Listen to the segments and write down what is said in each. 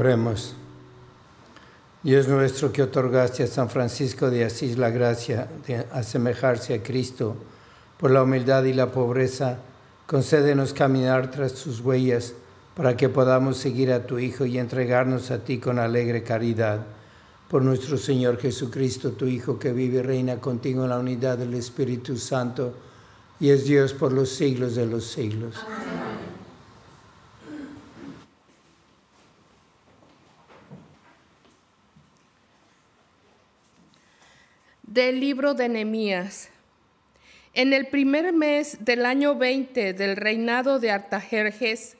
Amén. Dios nuestro que otorgaste a San Francisco de Asís la gracia de asemejarse a Cristo por la humildad y la pobreza, concédenos caminar tras sus huellas para que podamos seguir a tu Hijo y entregarnos a ti con alegre caridad. Por nuestro Señor Jesucristo, tu Hijo, que vive y reina contigo en la unidad del Espíritu Santo y es Dios por los siglos de los siglos. Amén. Del libro de Nehemías. En el primer mes del año 20 del reinado de Artajerjes,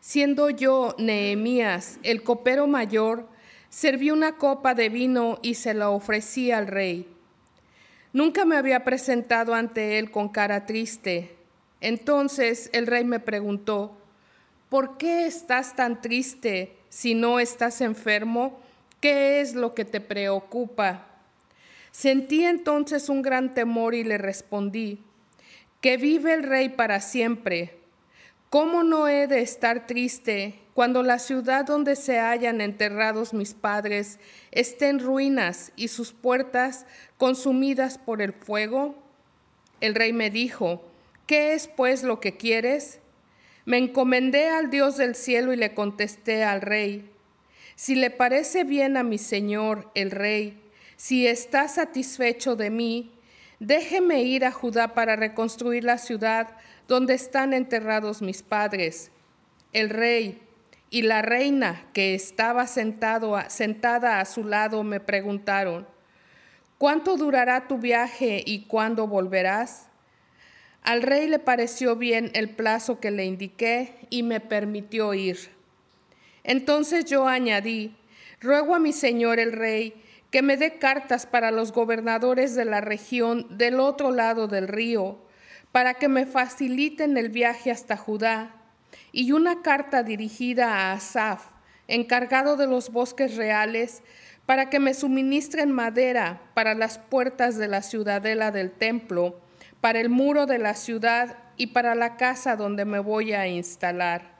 siendo yo Nehemías, el copero mayor, serví una copa de vino y se la ofrecí al rey. Nunca me había presentado ante él con cara triste. Entonces el rey me preguntó, ¿por qué estás tan triste si no estás enfermo? ¿Qué es lo que te preocupa? Sentí entonces un gran temor y le respondí, que vive el rey para siempre. ¿Cómo no he de estar triste cuando la ciudad donde se hallan enterrados mis padres esté en ruinas y sus puertas consumidas por el fuego? El rey me dijo, ¿qué es pues lo que quieres? Me encomendé al Dios del cielo y le contesté al rey, si le parece bien a mi señor el rey, si está satisfecho de mí, déjeme ir a Judá para reconstruir la ciudad donde están enterrados mis padres. El rey y la reina que estaba sentado, sentada a su lado me preguntaron, ¿cuánto durará tu viaje y cuándo volverás? Al rey le pareció bien el plazo que le indiqué y me permitió ir. Entonces yo añadí, ruego a mi señor el rey que me dé cartas para los gobernadores de la región del otro lado del río, para que me faciliten el viaje hasta Judá, y una carta dirigida a Asaf, encargado de los bosques reales, para que me suministren madera para las puertas de la ciudadela del templo, para el muro de la ciudad y para la casa donde me voy a instalar.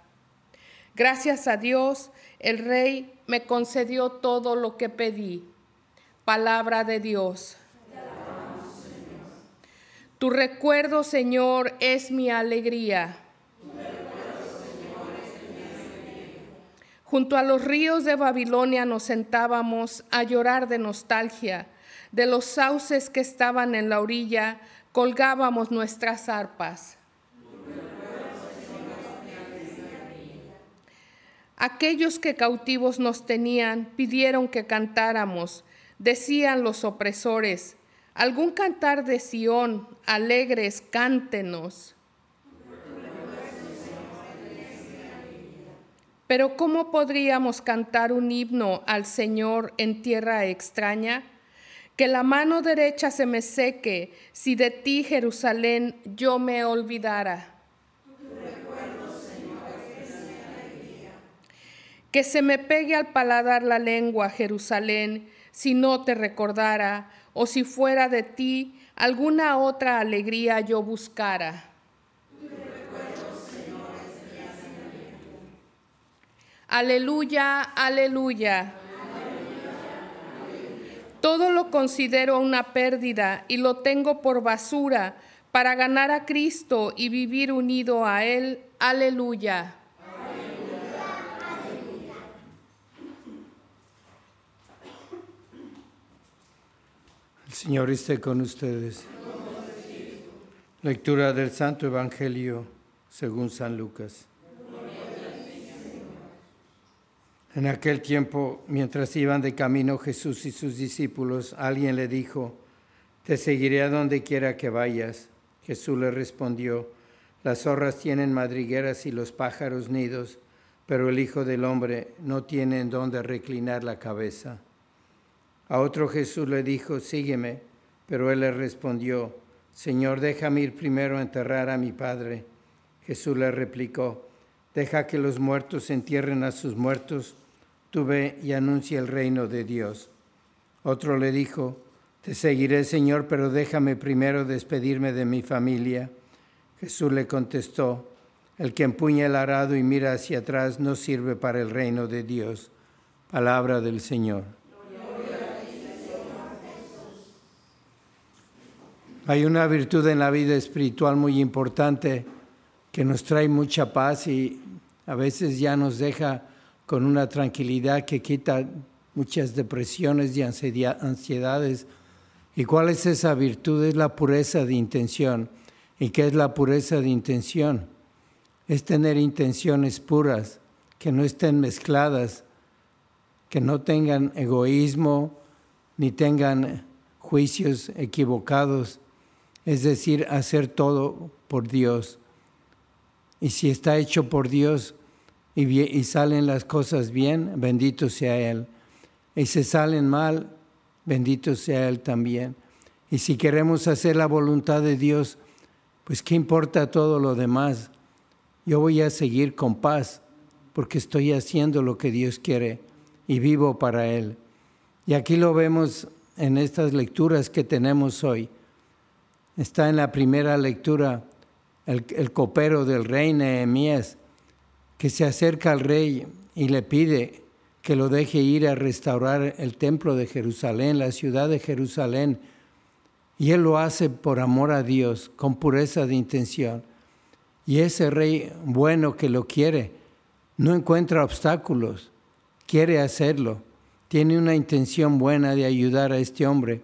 Gracias a Dios, el rey me concedió todo lo que pedí. Palabra de Dios. Tu recuerdo, Señor, es mi alegría. Junto a los ríos de Babilonia nos sentábamos a llorar de nostalgia. De los sauces que estaban en la orilla colgábamos nuestras arpas. Aquellos que cautivos nos tenían pidieron que cantáramos, decían los opresores, algún cantar de Sión, alegres, cántenos. Pero ¿cómo podríamos cantar un himno al Señor en tierra extraña? Que la mano derecha se me seque si de ti, Jerusalén, yo me olvidara. Que se me pegue al paladar la lengua, Jerusalén, si no te recordara, o si fuera de ti alguna otra alegría yo buscara. Aleluya, aleluya. Todo lo considero una pérdida y lo tengo por basura para ganar a Cristo y vivir unido a Él. Aleluya. Señor esté con ustedes. Lectura del Santo Evangelio según San Lucas. En aquel tiempo, mientras iban de camino Jesús y sus discípulos, alguien le dijo, Te seguiré a donde quiera que vayas. Jesús le respondió, Las zorras tienen madrigueras y los pájaros nidos, pero el Hijo del Hombre no tiene en dónde reclinar la cabeza. A otro Jesús le dijo, Sígueme, pero él le respondió, Señor, déjame ir primero a enterrar a mi Padre. Jesús le replicó, Deja que los muertos entierren a sus muertos tú ve y anuncia el reino de Dios. Otro le dijo, te seguiré, Señor, pero déjame primero despedirme de mi familia. Jesús le contestó, el que empuña el arado y mira hacia atrás no sirve para el reino de Dios. Palabra del Señor. Hay una virtud en la vida espiritual muy importante que nos trae mucha paz y a veces ya nos deja con una tranquilidad que quita muchas depresiones y ansiedades. ¿Y cuál es esa virtud? Es la pureza de intención. ¿Y qué es la pureza de intención? Es tener intenciones puras, que no estén mezcladas, que no tengan egoísmo ni tengan juicios equivocados, es decir, hacer todo por Dios. Y si está hecho por Dios, y, salen las cosas bien, bendito sea Él. Y si salen mal, bendito sea Él también. Y si queremos hacer la voluntad de Dios, pues qué importa todo lo demás. Yo voy a seguir con paz porque estoy haciendo lo que Dios quiere y vivo para Él. Y aquí lo vemos en estas lecturas que tenemos hoy. Está en la primera lectura el, copero del rey Nehemías que se acerca al rey y le pide que lo deje ir a restaurar el templo de Jerusalén, la ciudad de Jerusalén. Y él lo hace por amor a Dios, con pureza de intención. Y ese rey bueno que lo quiere, no encuentra obstáculos, quiere hacerlo, tiene una intención buena de ayudar a este hombre.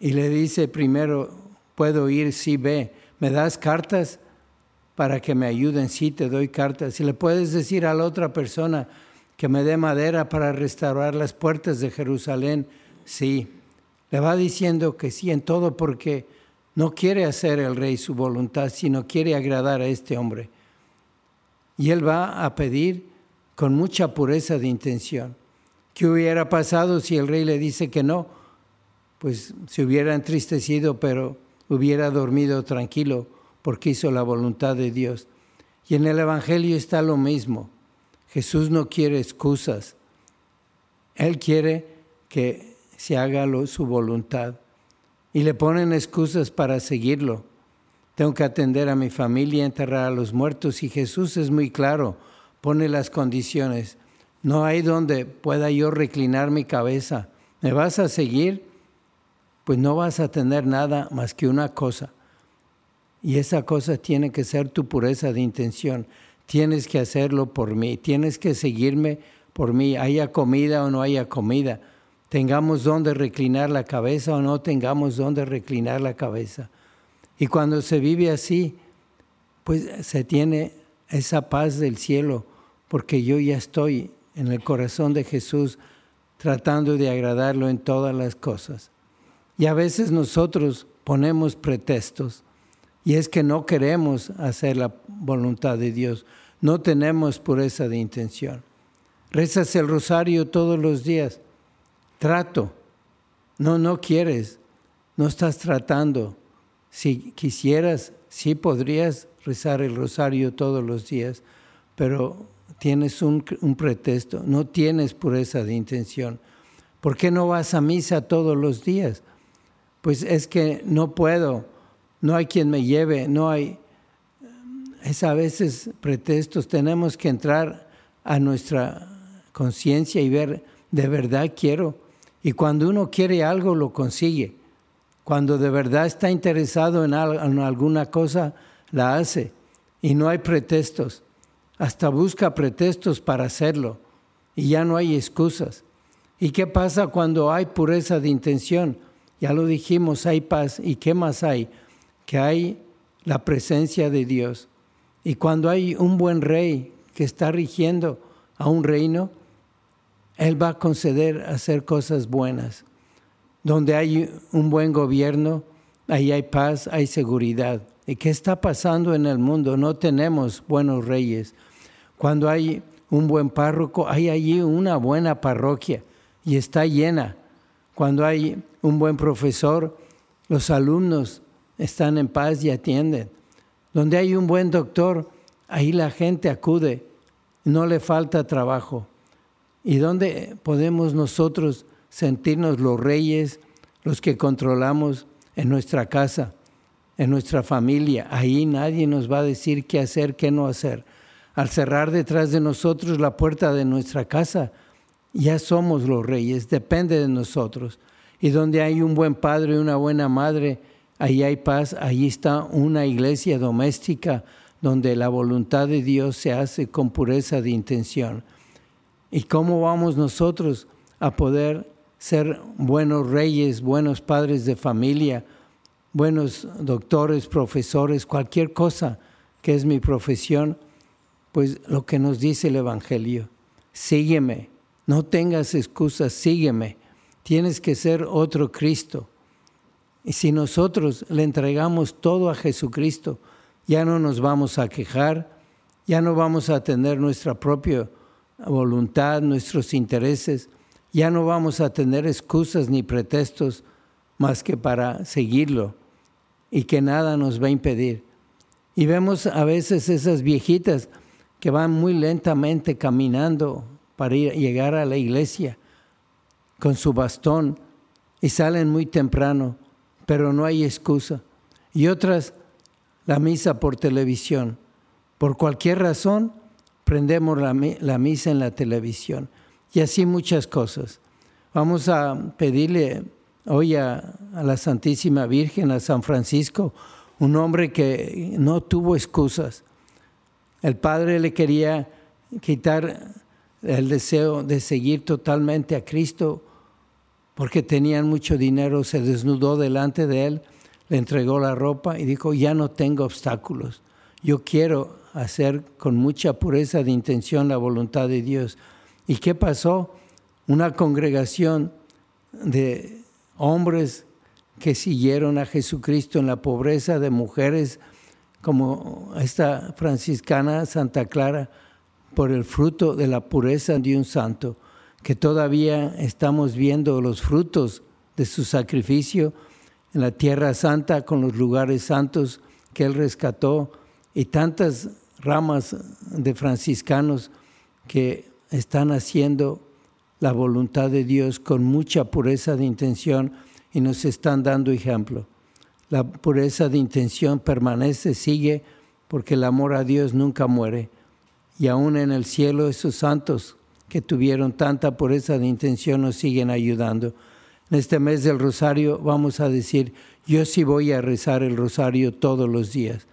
Y le dice primero, puedo ir, sí ve, ¿me das cartas? para que me ayuden, sí te doy cartas. Si le puedes decir a la otra persona que me dé madera para restaurar las puertas de Jerusalén, sí. Le va diciendo que sí en todo porque no quiere hacer el rey su voluntad, sino quiere agradar a este hombre. Y él va a pedir con mucha pureza de intención. ¿Qué hubiera pasado si el rey le dice que no? Pues se hubiera entristecido, pero hubiera dormido tranquilo porque hizo la voluntad de Dios. Y en el Evangelio está lo mismo. Jesús no quiere excusas. Él quiere que se haga su voluntad. Y le ponen excusas para seguirlo. Tengo que atender a mi familia, enterrar a los muertos. Y Jesús es muy claro, pone las condiciones. No hay donde pueda yo reclinar mi cabeza. ¿Me vas a seguir? Pues no vas a tener nada más que una cosa. Y esa cosa tiene que ser tu pureza de intención. Tienes que hacerlo por mí. Tienes que seguirme por mí. Haya comida o no haya comida. Tengamos donde reclinar la cabeza o no tengamos donde reclinar la cabeza. Y cuando se vive así, pues se tiene esa paz del cielo, porque yo ya estoy en el corazón de Jesús, tratando de agradarlo en todas las cosas. Y a veces nosotros ponemos pretextos, y es que no queremos hacer la voluntad de Dios, no tenemos pureza de intención. Rezas el rosario todos los días, trato, no, no quieres, no estás tratando. Si quisieras, sí podrías rezar el rosario todos los días, pero tienes un, pretexto, no tienes pureza de intención. ¿Por qué no vas a misa todos los días? Pues es que no puedo, no hay quien me lleve, no hay... Es a veces pretextos, tenemos que entrar a nuestra conciencia y ver, de verdad quiero. Y cuando uno quiere algo, lo consigue. Cuando de verdad está interesado en, en alguna cosa, la hace. Y no hay pretextos hasta busca pretextos para hacerlo y ya no hay excusas. ¿Y qué pasa cuando hay pureza de intención? Ya lo dijimos, hay paz. ¿Y qué más hay? Que hay la presencia de Dios. Y cuando hay un buen rey que está rigiendo a un reino, Él va a conceder hacer cosas buenas. Donde hay un buen gobierno, ahí hay paz, hay seguridad. ¿Y qué está pasando en el mundo? No tenemos buenos reyes. Cuando hay un buen párroco, hay allí una buena parroquia y está llena. Cuando hay un buen profesor, los alumnos están en paz y atienden. Donde hay un buen doctor, ahí la gente acude, no le falta trabajo. ¿Y dónde podemos nosotros sentirnos los reyes, los que controlamos en nuestra casa, en nuestra familia? Ahí nadie nos va a decir qué hacer, qué no hacer al cerrar detrás de nosotros la puerta de nuestra casa, ya somos los reyes, depende de nosotros. Y donde hay un buen padre y una buena madre, ahí hay paz, ahí está una iglesia doméstica donde la voluntad de Dios se hace con pureza de intención. ¿Y cómo vamos nosotros a poder ser buenos reyes, buenos padres de familia, buenos doctores, profesores, cualquier cosa que es mi profesión? pues lo que nos dice el Evangelio, sígueme, no tengas excusas, sígueme, tienes que ser otro Cristo. Y si nosotros le entregamos todo a Jesucristo, ya no nos vamos a quejar, ya no vamos a tener nuestra propia voluntad, nuestros intereses, ya no vamos a tener excusas ni pretextos más que para seguirlo y que nada nos va a impedir. Y vemos a veces esas viejitas que van muy lentamente caminando para ir, llegar a la iglesia con su bastón y salen muy temprano, pero no hay excusa. Y otras, la misa por televisión. Por cualquier razón, prendemos la, misa en la televisión. Y así muchas cosas. Vamos a pedirle hoy a, a la Santísima Virgen, a San Francisco, un hombre que no tuvo excusas el padre le quería quitar el deseo de seguir totalmente a Cristo porque tenían mucho dinero, se desnudó delante de él, le entregó la ropa y dijo, ya no tengo obstáculos, yo quiero hacer con mucha pureza de intención la voluntad de Dios. ¿Y qué pasó? Una congregación de hombres que siguieron a Jesucristo en la pobreza de mujeres como esta franciscana Santa Clara, por el fruto de la pureza de un santo, que todavía estamos viendo los frutos de su sacrificio en la tierra santa con los lugares santos que él rescató y tantas ramas de franciscanos que están haciendo la voluntad de Dios con mucha pureza de intención y nos están dando ejemplo. La pureza de intención permanece, sigue, porque el amor a Dios nunca muere. Y aún en el cielo esos santos que tuvieron tanta pureza de intención nos siguen ayudando. En este mes del rosario vamos a decir, yo sí voy a rezar el rosario todos los días.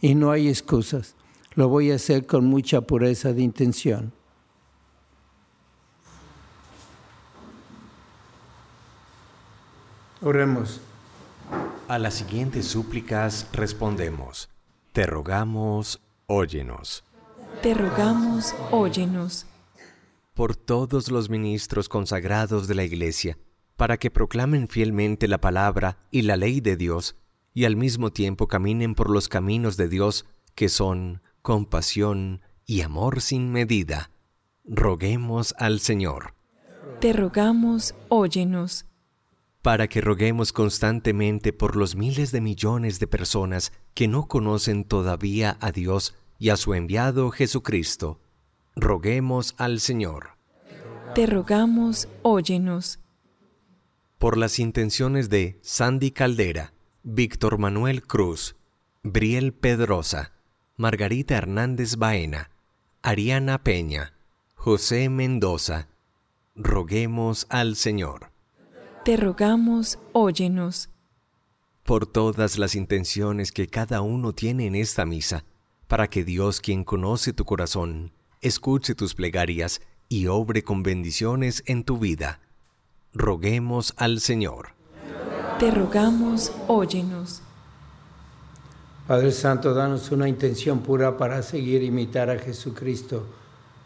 Y no hay excusas. Lo voy a hacer con mucha pureza de intención. Oremos. A las siguientes súplicas respondemos, te rogamos, óyenos. Te rogamos, óyenos. Por todos los ministros consagrados de la Iglesia, para que proclamen fielmente la palabra y la ley de Dios, y al mismo tiempo caminen por los caminos de Dios, que son compasión y amor sin medida. Roguemos al Señor. Te rogamos, óyenos para que roguemos constantemente por los miles de millones de personas que no conocen todavía a Dios y a su enviado Jesucristo. Roguemos al Señor. Te rogamos, óyenos. Por las intenciones de Sandy Caldera, Víctor Manuel Cruz, Briel Pedrosa, Margarita Hernández Baena, Ariana Peña, José Mendoza, roguemos al Señor te rogamos, óyenos. Por todas las intenciones que cada uno tiene en esta misa, para que Dios, quien conoce tu corazón, escuche tus plegarias y obre con bendiciones en tu vida. Roguemos al Señor. Te rogamos, óyenos. Padre Santo, danos una intención pura para seguir imitar a Jesucristo.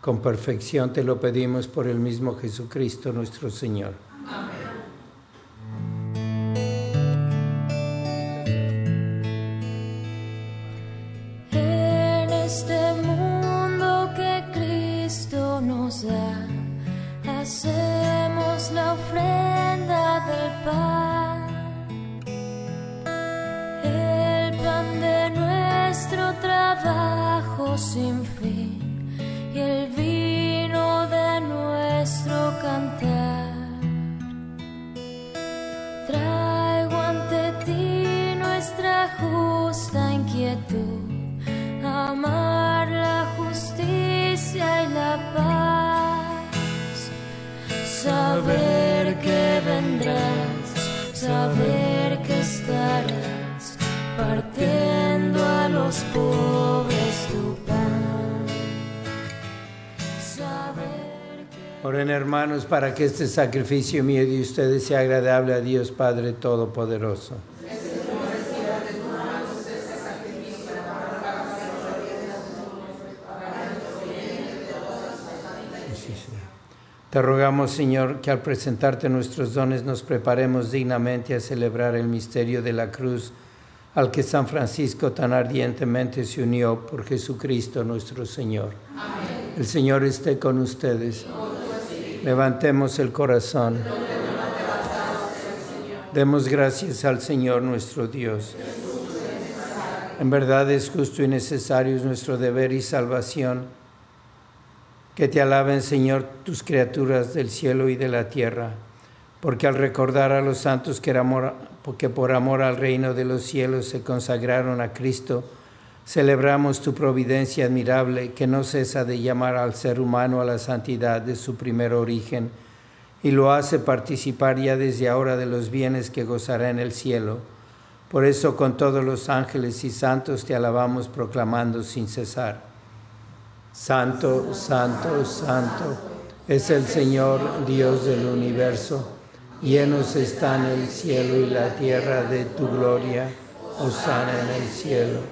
Con perfección te lo pedimos por el mismo Jesucristo nuestro Señor. Amén. Hermanos para que este sacrificio mío de ustedes sea agradable a Dios Padre Todopoderoso. Te rogamos, Señor, que al presentarte nuestros dones nos preparemos dignamente a celebrar el misterio de la cruz al que San Francisco tan ardientemente se unió por Jesucristo nuestro Señor. Amén. El Señor esté con ustedes. Levantemos el corazón. Demos gracias al Señor nuestro Dios. En verdad es justo y necesario es nuestro deber y salvación. Que te alaben, Señor, tus criaturas del cielo y de la tierra, porque al recordar a los santos que, por amor al reino de los cielos se consagraron a Cristo, Celebramos tu providencia admirable que no cesa de llamar al ser humano a la santidad de su primer origen y lo hace participar ya desde ahora de los bienes que gozará en el cielo. Por eso con todos los ángeles y santos te alabamos proclamando sin cesar. Santo, santo, santo es el Señor Dios del universo. Llenos están el cielo y la tierra de tu gloria. Osana en el cielo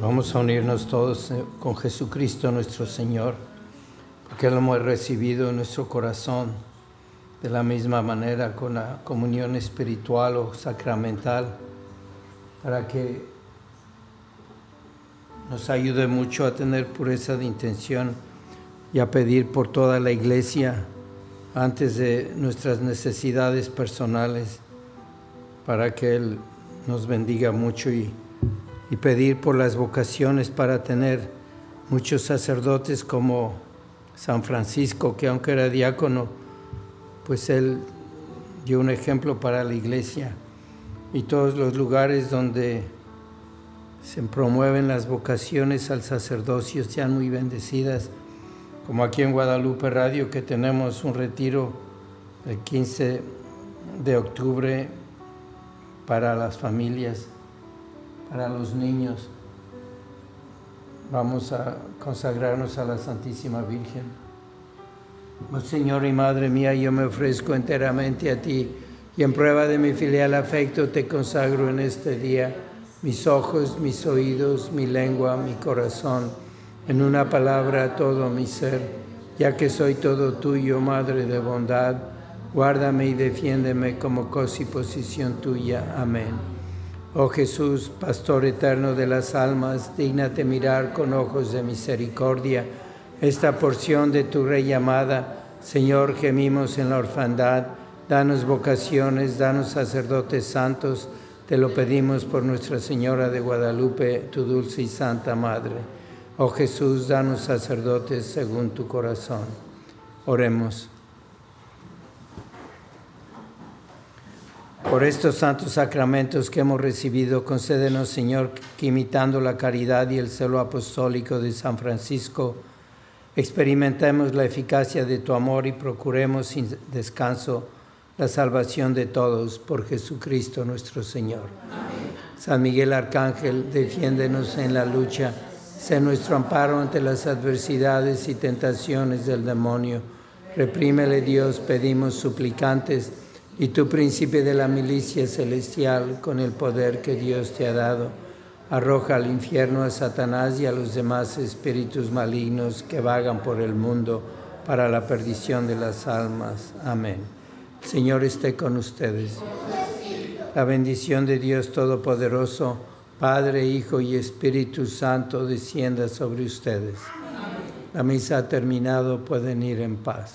Vamos a unirnos todos eh, con Jesucristo nuestro Señor, porque lo hemos recibido en nuestro corazón de la misma manera con la comunión espiritual o sacramental, para que nos ayude mucho a tener pureza de intención y a pedir por toda la iglesia antes de nuestras necesidades personales, para que Él nos bendiga mucho y y pedir por las vocaciones para tener muchos sacerdotes como San Francisco, que aunque era diácono, pues él dio un ejemplo para la iglesia y todos los lugares donde se promueven las vocaciones al sacerdocio sean muy bendecidas, como aquí en Guadalupe Radio que tenemos un retiro el 15 de octubre para las familias para los niños. Vamos a consagrarnos a la Santísima Virgen. Señor y Madre mía, yo me ofrezco enteramente a ti y en prueba de mi filial afecto te consagro en este día mis ojos, mis oídos, mi lengua, mi corazón, en una palabra todo mi ser, ya que soy todo tuyo, Madre de bondad, guárdame y defiéndeme como cosa y posición tuya. Amén. Oh Jesús, Pastor eterno de las almas, dígnate mirar con ojos de misericordia esta porción de tu Rey amada. Señor, gemimos en la orfandad, danos vocaciones, danos sacerdotes santos, te lo pedimos por Nuestra Señora de Guadalupe, tu dulce y santa Madre. Oh Jesús, danos sacerdotes según tu corazón. Oremos. Por estos santos sacramentos que hemos recibido, concédenos, Señor, que imitando la caridad y el celo apostólico de San Francisco, experimentemos la eficacia de tu amor y procuremos sin descanso la salvación de todos por Jesucristo nuestro Señor. San Miguel Arcángel, defiéndenos en la lucha, sé nuestro amparo ante las adversidades y tentaciones del demonio. Reprímele Dios, pedimos suplicantes, y tu príncipe de la milicia celestial, con el poder que Dios te ha dado, arroja al infierno a Satanás y a los demás espíritus malignos que vagan por el mundo para la perdición de las almas. Amén. Señor esté con ustedes. La bendición de Dios Todopoderoso, Padre, Hijo y Espíritu Santo, descienda sobre ustedes. La misa ha terminado, pueden ir en paz.